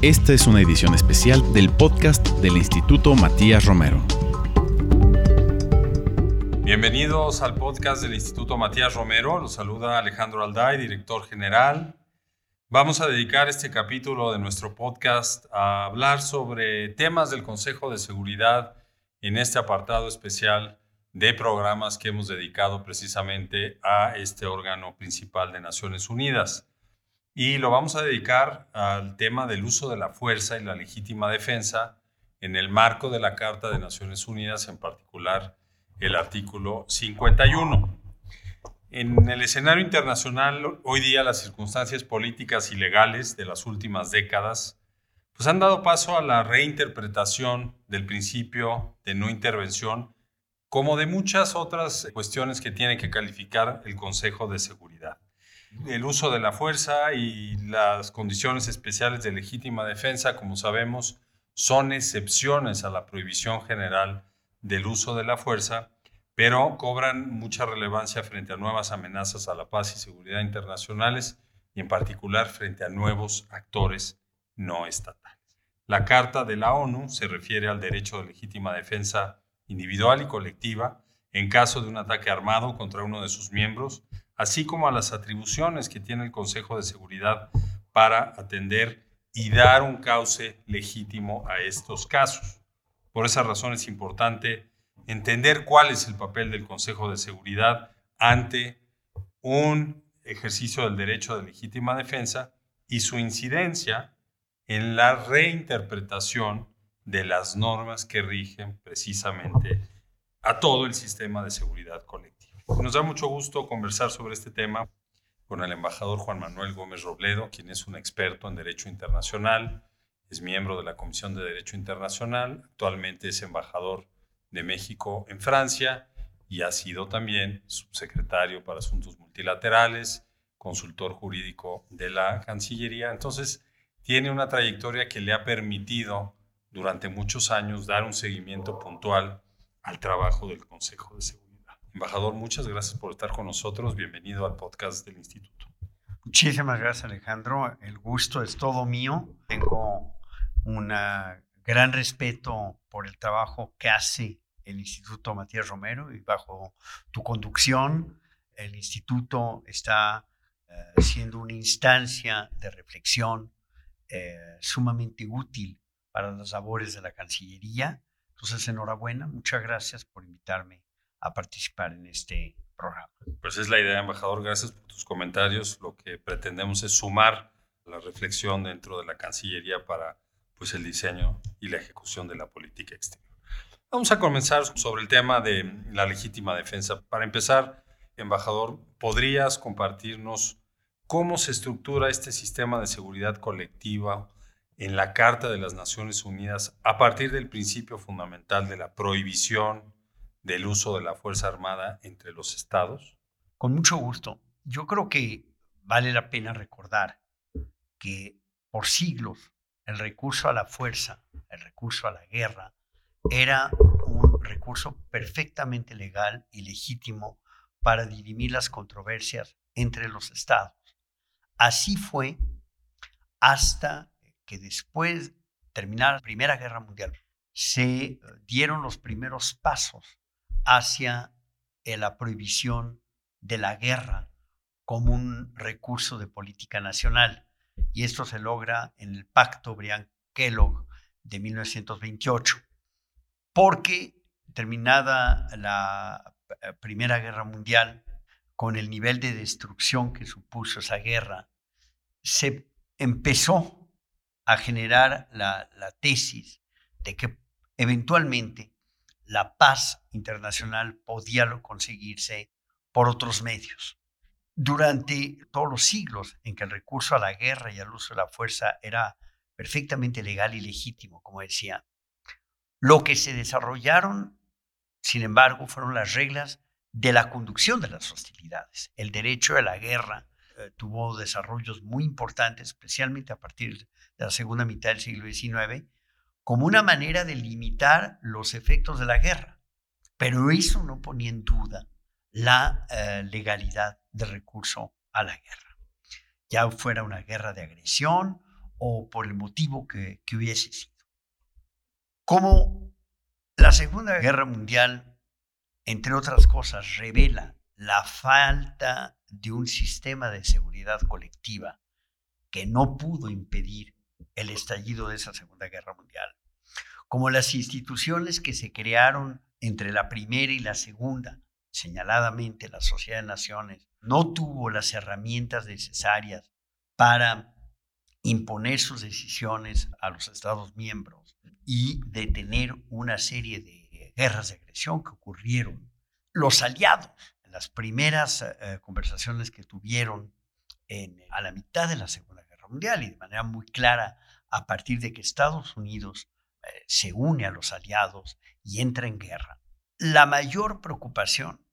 Esta es una edición especial del podcast del Instituto Matías Romero. Bienvenidos al podcast del Instituto Matías Romero. Los saluda Alejandro Alday, director general. Vamos a dedicar este capítulo de nuestro podcast a hablar sobre temas del Consejo de Seguridad en este apartado especial de programas que hemos dedicado precisamente a este órgano principal de Naciones Unidas y lo vamos a dedicar al tema del uso de la fuerza y la legítima defensa en el marco de la Carta de Naciones Unidas, en particular el artículo 51. En el escenario internacional, hoy día las circunstancias políticas y legales de las últimas décadas pues han dado paso a la reinterpretación del principio de no intervención, como de muchas otras cuestiones que tiene que calificar el Consejo de Seguridad el uso de la fuerza y las condiciones especiales de legítima defensa, como sabemos, son excepciones a la prohibición general del uso de la fuerza, pero cobran mucha relevancia frente a nuevas amenazas a la paz y seguridad internacionales y en particular frente a nuevos actores no estatales. La Carta de la ONU se refiere al derecho de legítima defensa individual y colectiva en caso de un ataque armado contra uno de sus miembros, así como a las atribuciones que tiene el Consejo de Seguridad para atender y dar un cauce legítimo a estos casos. Por esa razón es importante entender cuál es el papel del Consejo de Seguridad ante un ejercicio del derecho de legítima defensa y su incidencia en la reinterpretación de las normas que rigen precisamente a todo el sistema de seguridad colectiva. Nos da mucho gusto conversar sobre este tema con el embajador Juan Manuel Gómez Robledo, quien es un experto en Derecho Internacional, es miembro de la Comisión de Derecho Internacional, actualmente es embajador de México en Francia y ha sido también subsecretario para Asuntos Multilaterales, consultor jurídico de la Cancillería. Entonces, tiene una trayectoria que le ha permitido durante muchos años dar un seguimiento puntual al trabajo del Consejo de Seguridad. Embajador, muchas gracias por estar con nosotros. Bienvenido al podcast del Instituto. Muchísimas gracias, Alejandro. El gusto es todo mío. Tengo un gran respeto por el trabajo que hace el Instituto Matías Romero y bajo tu conducción, el Instituto está eh, siendo una instancia de reflexión eh, sumamente útil para las labores de la Cancillería. Entonces, enhorabuena. Muchas gracias por invitarme a participar en este programa. Pues es la idea, embajador. Gracias por tus comentarios. Lo que pretendemos es sumar la reflexión dentro de la Cancillería para pues, el diseño y la ejecución de la política exterior. Vamos a comenzar sobre el tema de la legítima defensa. Para empezar, embajador, ¿podrías compartirnos cómo se estructura este sistema de seguridad colectiva en la Carta de las Naciones Unidas a partir del principio fundamental de la prohibición del uso de la Fuerza Armada entre los estados? Con mucho gusto. Yo creo que vale la pena recordar que por siglos el recurso a la fuerza, el recurso a la guerra, era un recurso perfectamente legal y legítimo para dirimir las controversias entre los estados. Así fue hasta que después de terminar la Primera Guerra Mundial se dieron los primeros pasos hacia eh, la prohibición de la guerra como un recurso de política nacional. Y esto se logra en el Pacto Briand-Kellogg de 1928, porque terminada la eh, Primera Guerra Mundial, con el nivel de destrucción que supuso esa guerra, se empezó a generar la, la tesis de que eventualmente la paz internacional podía conseguirse por otros medios. Durante todos los siglos en que el recurso a la guerra y al uso de la fuerza era perfectamente legal y legítimo, como decía, lo que se desarrollaron, sin embargo, fueron las reglas de la conducción de las hostilidades. El derecho a la guerra eh, tuvo desarrollos muy importantes, especialmente a partir de la segunda mitad del siglo XIX, como una manera de limitar los efectos de la guerra. Pero eso no ponía en duda la eh, legalidad del recurso a la guerra. Ya fuera una guerra de agresión o por el motivo que, que hubiese sido. Como la Segunda Guerra Mundial, entre otras cosas, revela la falta de un sistema de seguridad colectiva que no pudo impedir el estallido de esa Segunda Guerra Mundial, como las instituciones que se crearon entre la primera y la segunda, señaladamente la Sociedad de Naciones, no tuvo las herramientas necesarias para imponer sus decisiones a los Estados miembros y detener una serie de guerras de agresión que ocurrieron. Los aliados, en las primeras eh, conversaciones que tuvieron a la mitad de la Segunda Mundial y de manera muy clara a partir de que Estados Unidos eh, se une a los aliados y entra en guerra, la mayor preocupación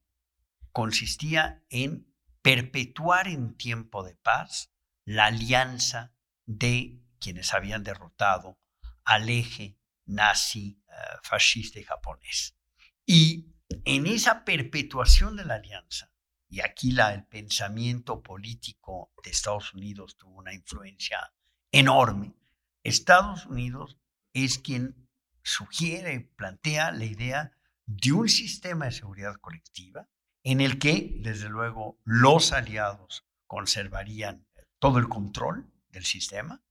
consistía en perpetuar en tiempo de paz la alianza de quienes habían derrotado al eje nazi, eh, fascista y japonés. Y en esa perpetuación de la alianza, y aquí la, el pensamiento político de Estados Unidos tuvo una influencia enorme, Estados Unidos es quien sugiere, plantea la idea de un sistema de seguridad colectiva en el que, desde luego, los aliados conservarían todo el control del sistema,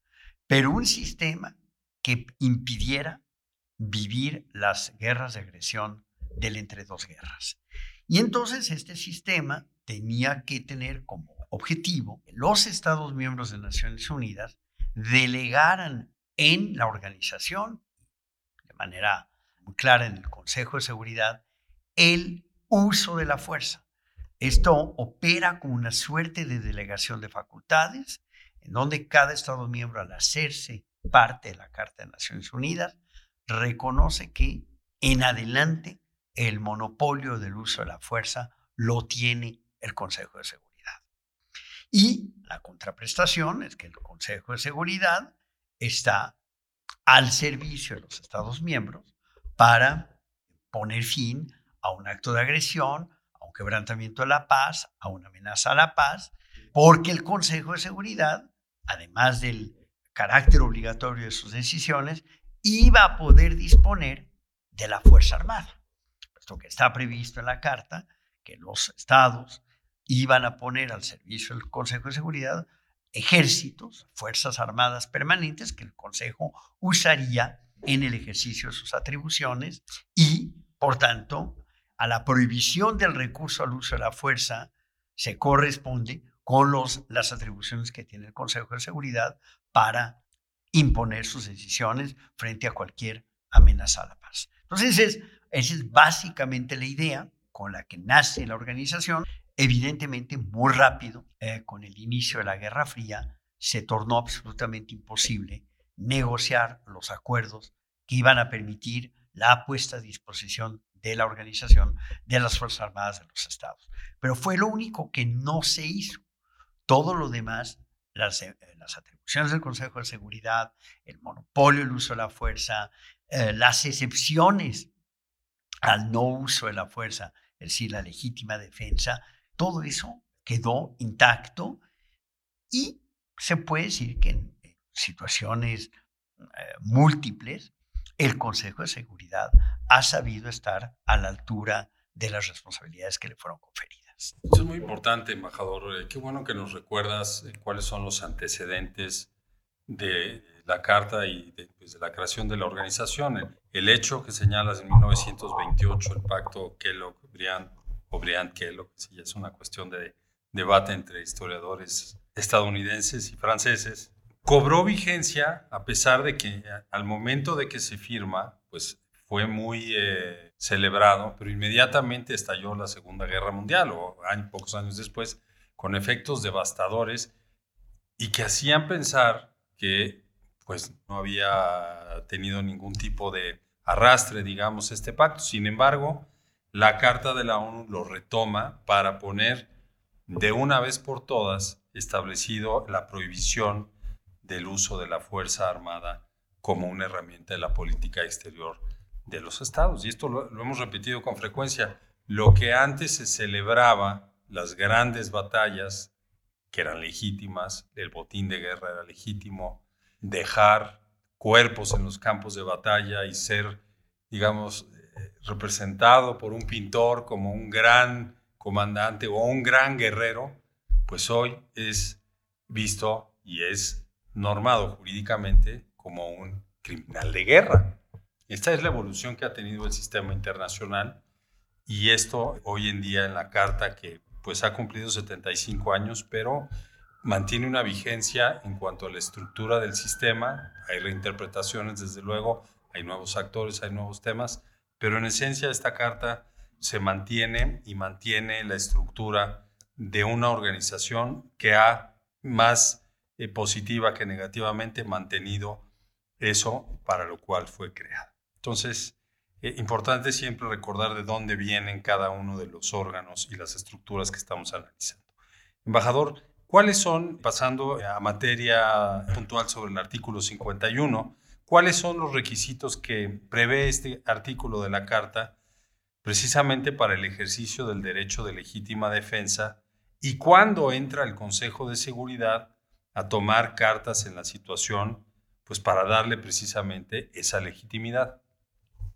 pero un sistema que impidiera vivir las guerras de agresión del entre dos guerras. Y entonces este sistema tenía que tener como objetivo que los Estados miembros de Naciones Unidas delegaran en la organización, de manera muy clara en el Consejo de Seguridad, el uso de la fuerza. Esto opera como una suerte de delegación de facultades, en donde cada Estado miembro, al hacerse parte de la Carta de Naciones Unidas, reconoce que en adelante el monopolio del uso de la fuerza lo tiene el Consejo de Seguridad. Y la contraprestación es que el Consejo de Seguridad está al servicio de los Estados miembros para poner fin a un acto de agresión, a un quebrantamiento de la paz, a una amenaza a la paz, porque el Consejo de Seguridad, además del carácter obligatorio de sus decisiones, iba a poder disponer de la Fuerza Armada. Esto que está previsto en la Carta, que los estados iban a poner al servicio del Consejo de Seguridad ejércitos, fuerzas armadas permanentes que el Consejo usaría en el ejercicio de sus atribuciones y, por tanto, a la prohibición del recurso al uso de la fuerza se corresponde con los, las atribuciones que tiene el Consejo de Seguridad para imponer sus decisiones frente a cualquier amenaza a la paz. Entonces, es, esa es básicamente la idea con la que nace la organización. Evidentemente, muy rápido, eh, con el inicio de la Guerra Fría, se tornó absolutamente imposible negociar los acuerdos que iban a permitir la puesta a disposición de la organización de las Fuerzas Armadas de los Estados. Pero fue lo único que no se hizo. Todo lo demás, las, eh, atribuciones del Consejo de Seguridad, el monopolio, el uso de la fuerza, eh, las excepciones al no uso de la fuerza, es decir, la legítima defensa, todo eso quedó intacto y se puede decir que en situaciones eh, múltiples, el Consejo de Seguridad ha sabido estar a la altura de las responsabilidades que le fueron conferidas. Eso es muy importante, embajador. Eh, qué bueno que nos recuerdas eh, cuáles son los antecedentes de la carta y de, pues, la creación de la organización. El, hecho que señalas en 1928, el pacto Kellogg-Briand o Briand-Kellogg, sí, es una cuestión de debate entre historiadores estadounidenses y franceses, cobró vigencia a pesar de que al momento de que se firma, pues fue muy eh, celebrado, pero inmediatamente estalló la Segunda Guerra Mundial, o pocos años después, con efectos devastadores y que hacían pensar que pues no había tenido ningún tipo de arrastre, digamos, este pacto. Sin embargo, la Carta de la ONU lo retoma para poner de una vez por todas establecido la prohibición del uso de la Fuerza Armada como una herramienta de la política exterior de los estados. Y esto lo, hemos repetido con frecuencia. Lo que antes se celebraba, las grandes batallas, que eran legítimas, el botín de guerra era legítimo, dejar cuerpos en los campos de batalla y ser, digamos, representado por un pintor como un gran comandante o un gran guerrero, pues hoy es visto y es normado jurídicamente como un criminal de guerra. Esta es la evolución que ha tenido el sistema internacional y esto hoy en día en la carta que pues ha cumplido 75 años, pero mantiene una vigencia en cuanto a la estructura del sistema. Hay reinterpretaciones, desde luego, hay nuevos actores, hay nuevos temas, pero en esencia esta carta se mantiene y mantiene la estructura de una organización que ha más eh, positiva que negativamente mantenido eso para lo cual fue creada. Entonces, eh, importante siempre recordar de dónde vienen cada uno de los órganos y las estructuras que estamos analizando. Embajador, ¿Cuáles son, pasando a materia puntual sobre el artículo 51, cuáles son los requisitos que prevé este artículo de la Carta precisamente para el ejercicio del derecho de legítima defensa y cuándo entra el Consejo de Seguridad a tomar cartas en la situación, pues para darle precisamente esa legitimidad?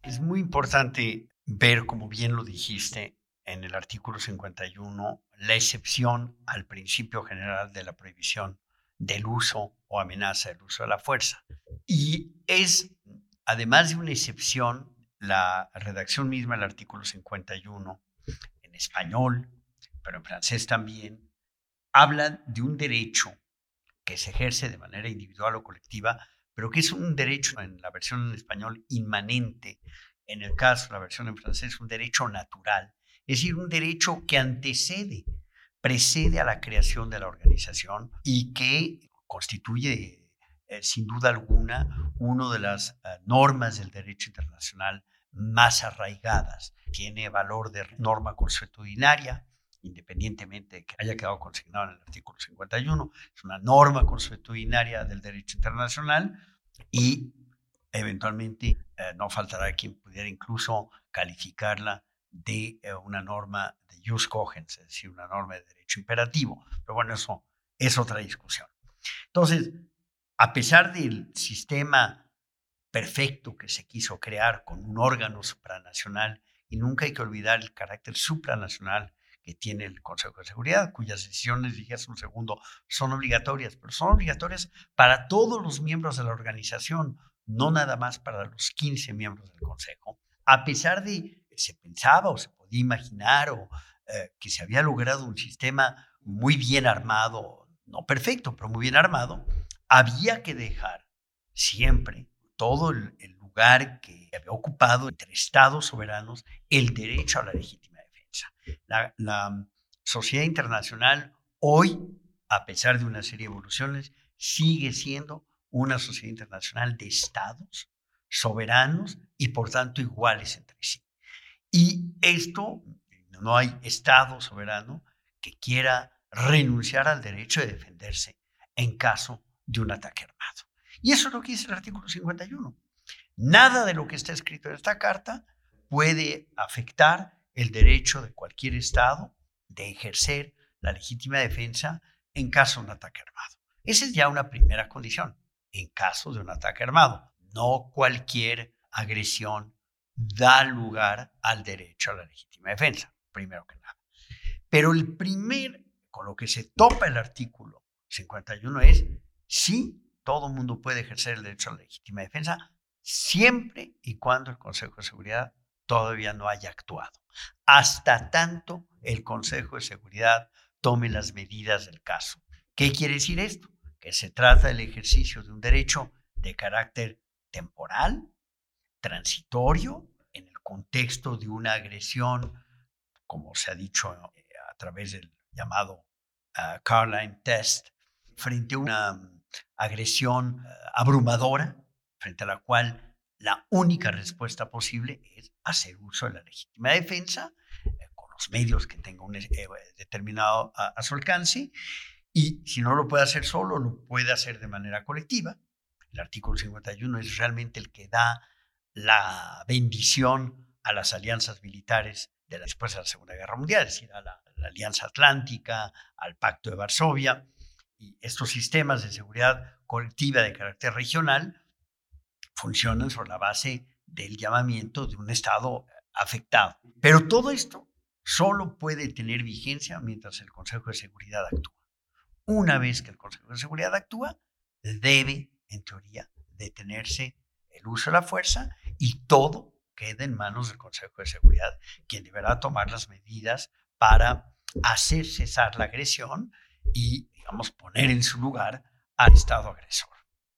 Es muy importante ver, como bien lo dijiste, en el artículo 51 la excepción al principio general de la prohibición del uso o amenaza del uso de la fuerza. Y es, además de una excepción, la redacción misma del artículo 51, en español, pero en francés también, habla de un derecho que se ejerce de manera individual o colectiva, pero que es un derecho en la versión en español inmanente, en el caso la versión en francés, un derecho natural, es decir, un derecho que antecede, precede a la creación de la organización y que constituye, eh, sin duda alguna, una de las eh, normas del derecho internacional más arraigadas. Tiene valor de norma consuetudinaria, independientemente de que haya quedado consignado en el artículo 51, es una norma consuetudinaria del derecho internacional y eventualmente eh, no faltará quien pudiera incluso calificarla de eh, una norma de jus cogens, es decir, una norma de derecho imperativo. Pero bueno, eso es otra discusión. Entonces, a pesar del sistema perfecto que se quiso crear con un órgano supranacional, y nunca hay que olvidar el carácter supranacional que tiene el Consejo de Seguridad, cuyas decisiones, dije hace un segundo, son obligatorias, pero son obligatorias para todos los miembros de la organización, no nada más para los 15 miembros del Consejo, a pesar de se pensaba o se podía imaginar o eh, que se había logrado un sistema muy bien armado, no perfecto, pero muy bien armado, había que dejar siempre todo el, lugar que había ocupado entre estados soberanos el derecho a la legítima defensa. La, la sociedad internacional hoy, a pesar de una serie de evoluciones, sigue siendo una sociedad internacional de estados soberanos y por tanto iguales entre sí. Y esto, no hay Estado soberano que quiera renunciar al derecho de defenderse en caso de un ataque armado. Y eso es lo que dice el artículo 51. Nada de lo que está escrito en esta carta puede afectar el derecho de cualquier Estado de ejercer la legítima defensa en caso de un ataque armado. Esa es ya una primera condición, en caso de un ataque armado, no cualquier agresión da lugar al derecho a la legítima defensa, primero que nada. Pero el primer, con lo que se topa el artículo 51 es, sí, todo mundo puede ejercer el derecho a la legítima defensa, siempre y cuando el Consejo de Seguridad todavía no haya actuado. Hasta tanto el Consejo de Seguridad tome las medidas del caso. ¿Qué quiere decir esto? Que se trata del ejercicio de un derecho de carácter temporal, transitorio en el contexto de una agresión, como se ha dicho eh, a través del llamado uh, Carline Test, frente a una mm, agresión eh, abrumadora, frente a la cual la única respuesta posible es hacer uso de la legítima defensa eh, con los medios que tenga un determinado a su alcance. Y si no lo puede hacer solo, lo puede hacer de manera colectiva. El artículo 51 es realmente el que da la bendición a las alianzas militares de después de la Segunda Guerra Mundial, es decir, a la, Alianza Atlántica, al Pacto de Varsovia. Y estos sistemas de seguridad colectiva de carácter regional funcionan sobre la base del llamamiento de un Estado afectado. Pero todo esto solo puede tener vigencia mientras el Consejo de Seguridad actúa. Una vez que el Consejo de Seguridad actúa, debe, en teoría, detenerse el uso de la fuerza y todo queda en manos del Consejo de Seguridad, quien deberá tomar las medidas para hacer cesar la agresión y, digamos, poner en su lugar al Estado agresor.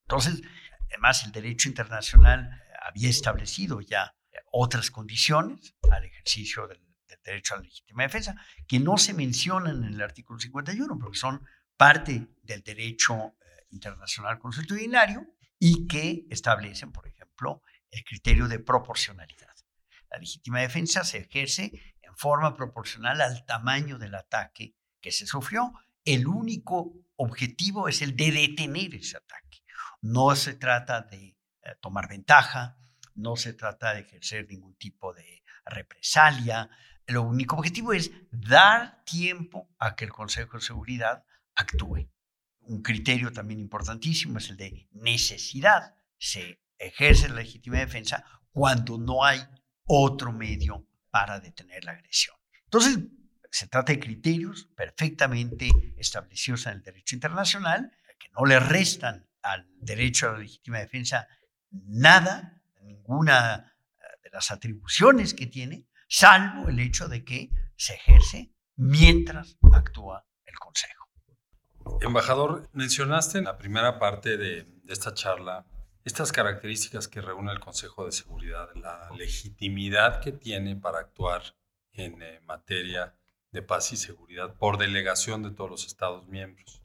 Entonces, además, el derecho internacional había establecido ya otras condiciones al ejercicio del, derecho a la legítima defensa, que no se mencionan en el artículo 51, porque son parte del derecho eh, internacional consuetudinario y que establecen, por ejemplo, el criterio de proporcionalidad. La legítima defensa se ejerce en forma proporcional al tamaño del ataque que se sufrió. El único objetivo es el de detener ese ataque. No se trata de eh, tomar ventaja, no se trata de ejercer ningún tipo de represalia. Lo único objetivo es dar tiempo a que el Consejo de Seguridad actúe. Un criterio también importantísimo es el de necesidad. Se ejerce la legítima defensa cuando no hay otro medio para detener la agresión. Entonces, se trata de criterios perfectamente establecidos en el derecho internacional que no le restan al derecho a la legítima defensa nada, ninguna eh, de las atribuciones que tiene, salvo el hecho de que se ejerce mientras actúa el Consejo. Embajador, mencionaste en la primera parte de, esta charla estas características que reúne el Consejo de Seguridad, la legitimidad que tiene para actuar en eh, materia de paz y seguridad por delegación de todos los Estados miembros.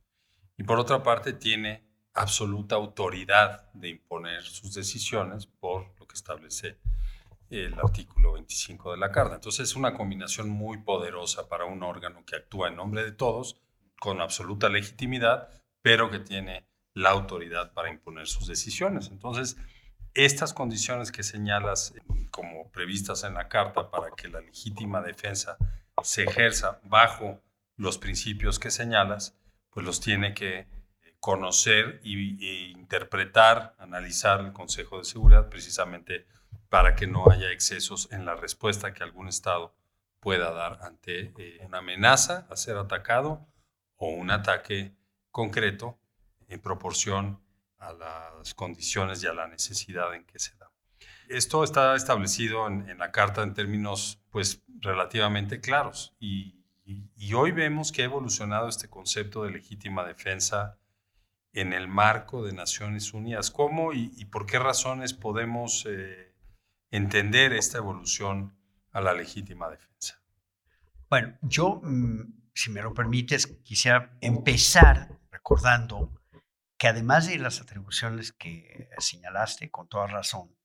Y por otra parte, tiene absoluta autoridad de imponer sus decisiones por lo que establece el artículo 25 de la Carta. Entonces es una combinación muy poderosa para un órgano que actúa en nombre de todos, con absoluta legitimidad, pero que tiene la autoridad para imponer sus decisiones. Entonces, estas condiciones que señalas como previstas en la Carta para que la legítima defensa se ejerza bajo los principios que señalas, pues los tiene que conocer e interpretar, analizar el Consejo de Seguridad precisamente para que no haya excesos en la respuesta que algún Estado pueda dar ante eh, una amenaza a ser atacado o un ataque concreto en proporción a las condiciones y a la necesidad en que se da. Esto está establecido en, la Carta en términos pues relativamente claros y, y hoy vemos que ha evolucionado este concepto de legítima defensa en el marco de Naciones Unidas. ¿Cómo y, por qué razones podemos eh, entender esta evolución a la legítima defensa? Bueno, yo, mm, si me lo permites, quisiera empezar recordando que además de las atribuciones que señalaste con toda razón,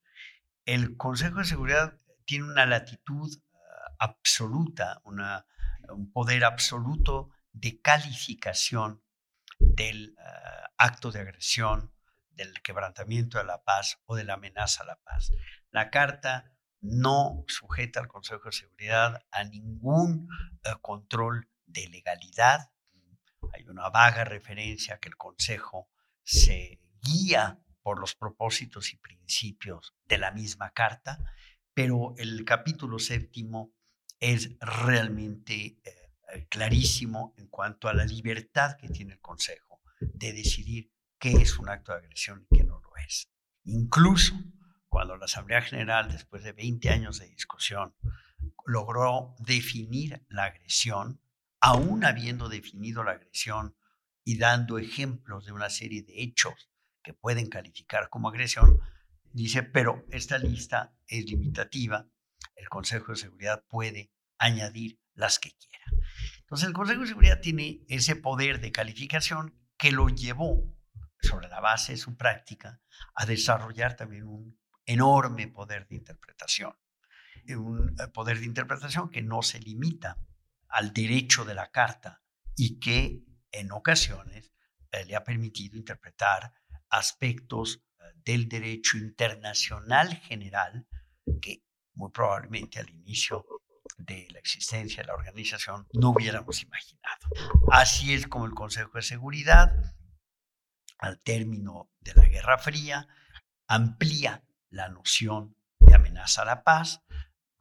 el Consejo de Seguridad tiene una latitud ah, absoluta, un poder absoluto de calificación del ah, acto de agresión, del quebrantamiento de la paz o de la amenaza a la paz. La carta no sujeta al Consejo de Seguridad a ningún eh, control de legalidad. Hay una vaga referencia que el Consejo se guía por los propósitos y principios de la misma carta, pero el capítulo séptimo es realmente eh, clarísimo en cuanto a la libertad que tiene el Consejo de decidir qué es un acto de agresión y qué no lo es. Incluso cuando la Asamblea General, después de 20 años de discusión, logró definir la agresión, aún habiendo definido la agresión y dando ejemplos de una serie de hechos que pueden calificar como agresión, dice, pero esta lista es limitativa, el Consejo de Seguridad puede añadir las que quiera. Entonces el Consejo de Seguridad tiene ese poder de calificación que lo llevó sobre la base de su práctica a desarrollar también un enorme poder de interpretación. Un eh, poder de interpretación que no se limita al derecho de la carta y que en ocasiones eh, le ha permitido interpretar aspectos eh, del derecho internacional general que muy probablemente al inicio de la existencia de la organización no hubiéramos imaginado. Así es como el Consejo de Seguridad al término de la Guerra Fría, amplía la noción de amenaza a la paz,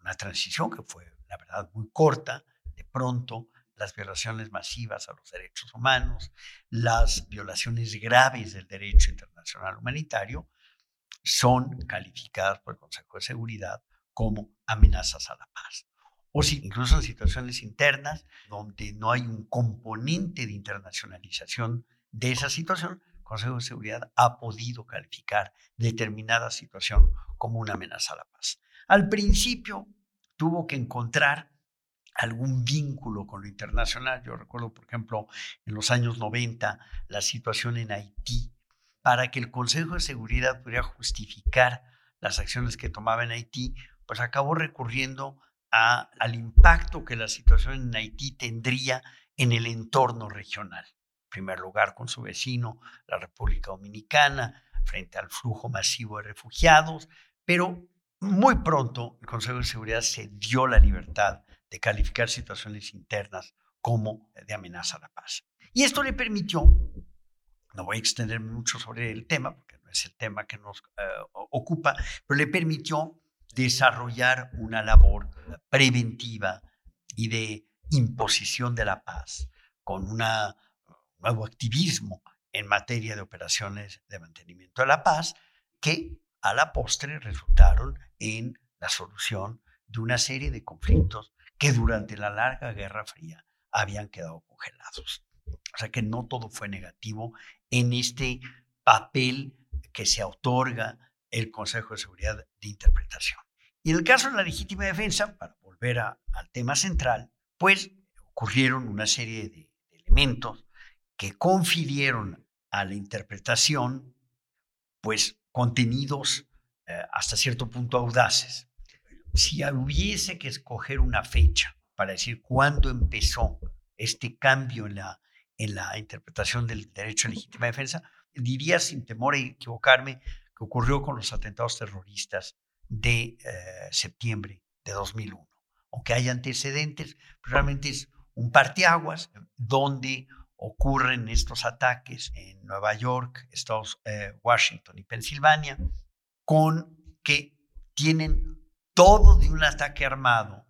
una transición que fue, la verdad, muy corta, de pronto las violaciones masivas a los derechos humanos, las violaciones graves del derecho internacional humanitario, son calificadas por el Consejo de Seguridad como amenazas a la paz. O si, incluso en situaciones internas donde no hay un componente de internacionalización de esa situación, el Consejo de Seguridad ha podido calificar determinada situación como una amenaza a la paz. Al principio tuvo que encontrar algún vínculo con lo internacional. Yo recuerdo, por ejemplo, en los años 90, la situación en Haití, para que el Consejo de Seguridad pudiera justificar las acciones que tomaba en Haití, pues acabó recurriendo al impacto que la situación en Haití tendría en el entorno regional. En primer lugar, con su vecino, la República Dominicana, frente al flujo masivo de refugiados, pero muy pronto el Consejo de Seguridad se dio la libertad de calificar situaciones internas como de amenaza a la paz. Y esto le permitió, no voy a extenderme mucho sobre el tema, porque no es el tema que nos eh, ocupa, pero le permitió desarrollar una labor preventiva y de imposición de la paz, con un nuevo activismo en materia de operaciones de mantenimiento de la paz, que a la postre resultaron en la solución de una serie de conflictos que durante la larga Guerra Fría habían quedado congelados. O sea que no todo fue negativo en este papel que se otorga el Consejo de Seguridad de Interpretación. Y en el caso de la legítima defensa, para volver al tema central, pues ocurrieron una serie de, elementos que confirieron a la interpretación, pues contenidos eh, hasta cierto punto audaces si hubiese que escoger una fecha para decir cuándo empezó este cambio en la, en la interpretación del derecho a legítima defensa, diría sin temor a equivocarme que ocurrió con los atentados terroristas de eh, septiembre de 2001. Aunque hay antecedentes, realmente es un parteaguas donde ocurren estos ataques en Nueva York, Estados, eh, Washington y Pensilvania, con que tienen todo de un ataque armado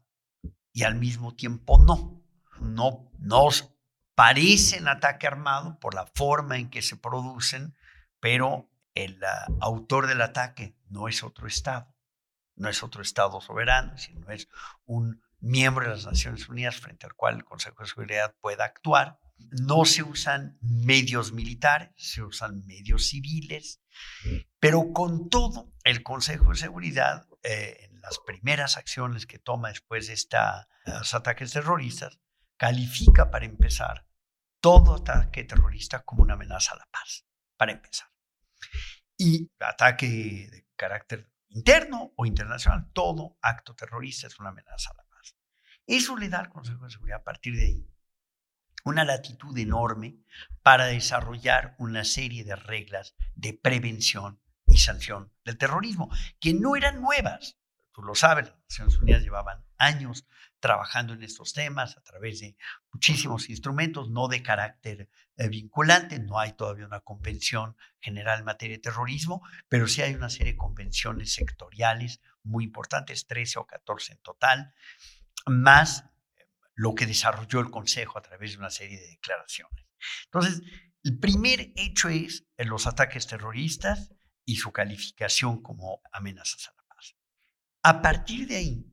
y al mismo tiempo no. No nos parecen ataque armado por la forma en que se producen, pero el ah, autor del ataque no es otro Estado, no es otro Estado soberano, sino es un miembro de las Naciones Unidas frente al cual el Consejo de Seguridad pueda actuar. No se usan medios militares, se usan medios civiles, pero con todo, el Consejo de Seguridad eh, las primeras acciones que toma después de estos ataques terroristas, califica para empezar todo ataque terrorista como una amenaza a la paz, para empezar. Y ataque de carácter interno o internacional, todo acto terrorista es una amenaza a la paz. Eso le da al Consejo de Seguridad a partir de ahí una latitud enorme para desarrollar una serie de reglas de prevención y sanción del terrorismo, que no eran nuevas tú lo sabes, las Naciones Unidas llevaban años trabajando en estos temas a través de muchísimos instrumentos, no de carácter eh, vinculante, no hay todavía una convención general en materia de terrorismo, pero sí hay una serie de convenciones sectoriales muy importantes, 13 o 14 en total, más lo que desarrolló el Consejo a través de una serie de declaraciones. Entonces, el primer hecho es eh, los ataques terroristas y su calificación como amenazas a partir de ahí,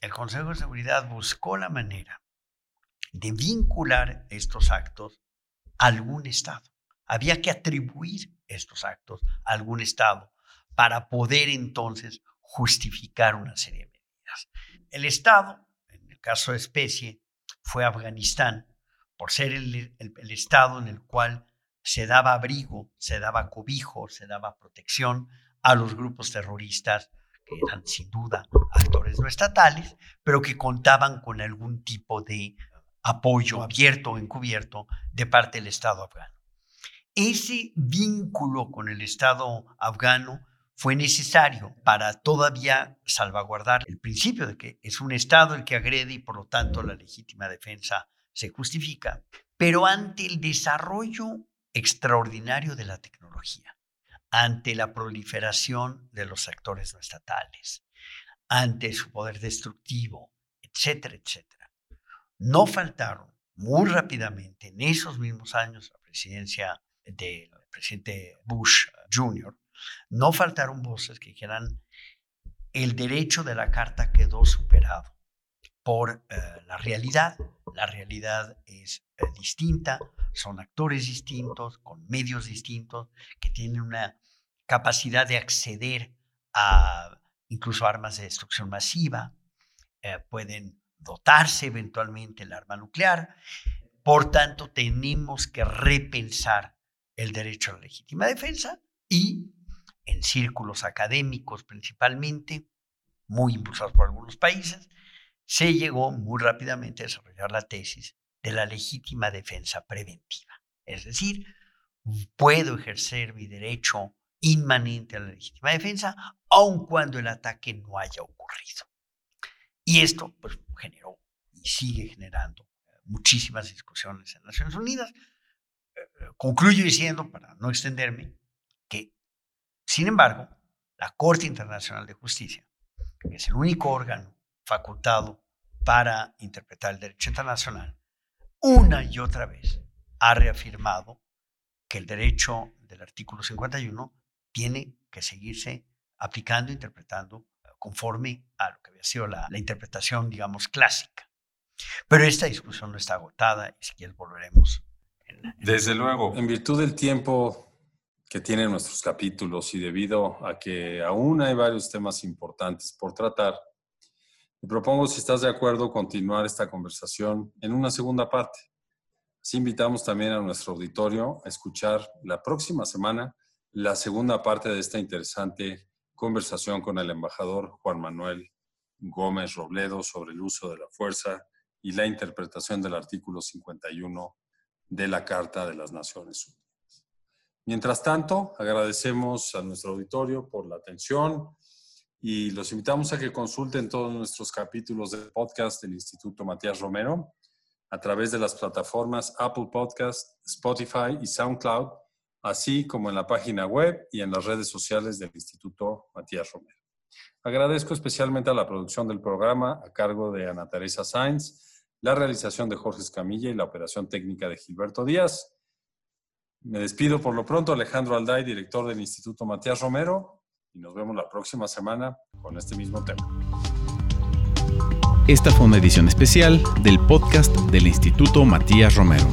el Consejo de Seguridad buscó la manera de vincular estos actos a algún Estado. Había que atribuir estos actos a algún Estado para poder entonces justificar una serie de medidas. El Estado, en el caso de especie, fue Afganistán, por ser el, el Estado en el cual se daba abrigo, se daba cobijo, se daba protección a los grupos terroristas que eran sin duda actores no estatales, pero que contaban con algún tipo de apoyo abierto o encubierto de parte del Estado afgano. Ese vínculo con el Estado afgano fue necesario para todavía salvaguardar el principio de que es un Estado el que agrede y por lo tanto la legítima defensa se justifica, pero ante el desarrollo extraordinario de la tecnología, ante la proliferación de los actores no estatales, ante su poder destructivo, etcétera, etcétera. No faltaron muy rápidamente en esos mismos años la presidencia del presidente Bush Jr., no faltaron voces que dijeran el derecho de la carta quedó superado por eh, la realidad. La realidad es eh, distinta, son actores distintos, con medios distintos, que tienen una capacidad de acceder a incluso armas de destrucción masiva, eh, pueden dotarse eventualmente el arma nuclear. Por tanto, tenemos que repensar el derecho a la legítima defensa y en círculos académicos principalmente, muy impulsados por algunos países, se llegó muy rápidamente a desarrollar la tesis de la legítima defensa preventiva. Es decir, puedo ejercer mi derecho inmanente a la legítima defensa, aun cuando el ataque no haya ocurrido. Y esto pues, generó y sigue generando muchísimas discusiones en Naciones Unidas. Eh, concluyo diciendo, para no extenderme, que, sin embargo, la Corte Internacional de Justicia, que es el único órgano facultado para interpretar el derecho internacional, una y otra vez ha reafirmado que el derecho del artículo 51 tiene que seguirse aplicando, interpretando conforme a lo que había sido la, interpretación, digamos, clásica. Pero esta discusión no está agotada y si quieres volveremos. Desde luego. En virtud del tiempo que tienen nuestros capítulos y debido a que aún hay varios temas importantes por tratar, propongo, si estás de acuerdo, continuar esta conversación en una segunda parte. Así invitamos también a nuestro auditorio a escuchar la próxima semana la segunda parte de esta interesante conversación con el embajador Juan Manuel Gómez Robledo sobre el uso de la fuerza y la interpretación del artículo 51 de la Carta de las Naciones Unidas. Mientras tanto, agradecemos a nuestro auditorio por la atención y los invitamos a que consulten todos nuestros capítulos del podcast del Instituto Matías Romero a través de las plataformas Apple Podcast, Spotify y SoundCloud así como en la página web y en las redes sociales del Instituto Matías Romero. Agradezco especialmente a la producción del programa a cargo de Ana Teresa Sainz, la realización de Jorge Escamilla y la operación técnica de Gilberto Díaz. Me despido por lo pronto, Alejandro Alday, director del Instituto Matías Romero, y nos vemos la próxima semana con este mismo tema. Esta fue una edición especial del podcast del Instituto Matías Romero.